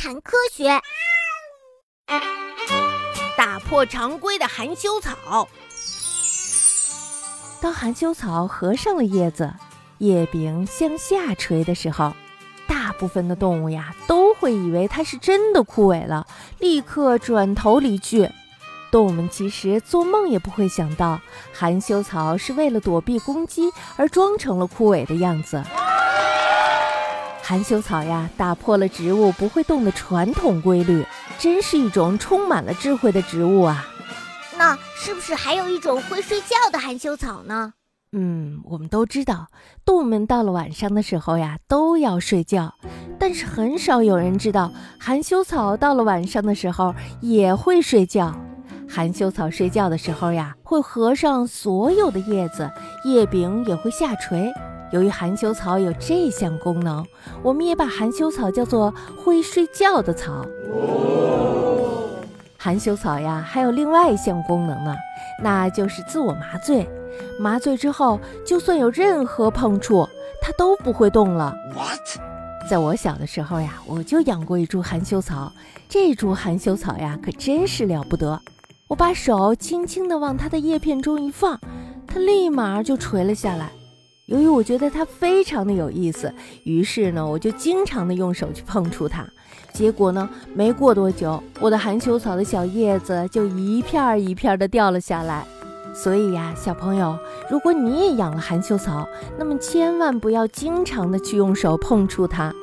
谈科学，打破常规的含羞草。当含羞草合上了叶子，叶柄向下垂的时候，大部分的动物呀都会以为它是真的枯萎了，立刻转头离去。动物们其实做梦也不会想到，含羞草是为了躲避攻击而装成了枯萎的样子。含羞草呀，打破了植物不会动的传统规律，真是一种充满了智慧的植物啊！那是不是还有一种会睡觉的含羞草呢？嗯，我们都知道，动物们到了晚上的时候呀，都要睡觉，但是很少有人知道，含羞草到了晚上的时候也会睡觉。含羞草睡觉的时候呀，会合上所有的叶子，叶柄也会下垂。由于含羞草有这项功能，我们也把含羞草叫做会睡觉的草。含羞草呀，还有另外一项功能呢，那就是自我麻醉。麻醉之后，就算有任何碰触，它都不会动了。What？在我小的时候呀，我就养过一株含羞草。这株含羞草呀，可真是了不得。我把手轻轻地往它的叶片中一放，它立马就垂了下来。由于我觉得它非常的有意思，于是呢，我就经常的用手去碰触它。结果呢，没过多久，我的含羞草的小叶子就一片一片的掉了下来。所以呀，小朋友，如果你也养了含羞草，那么千万不要经常的去用手碰触它。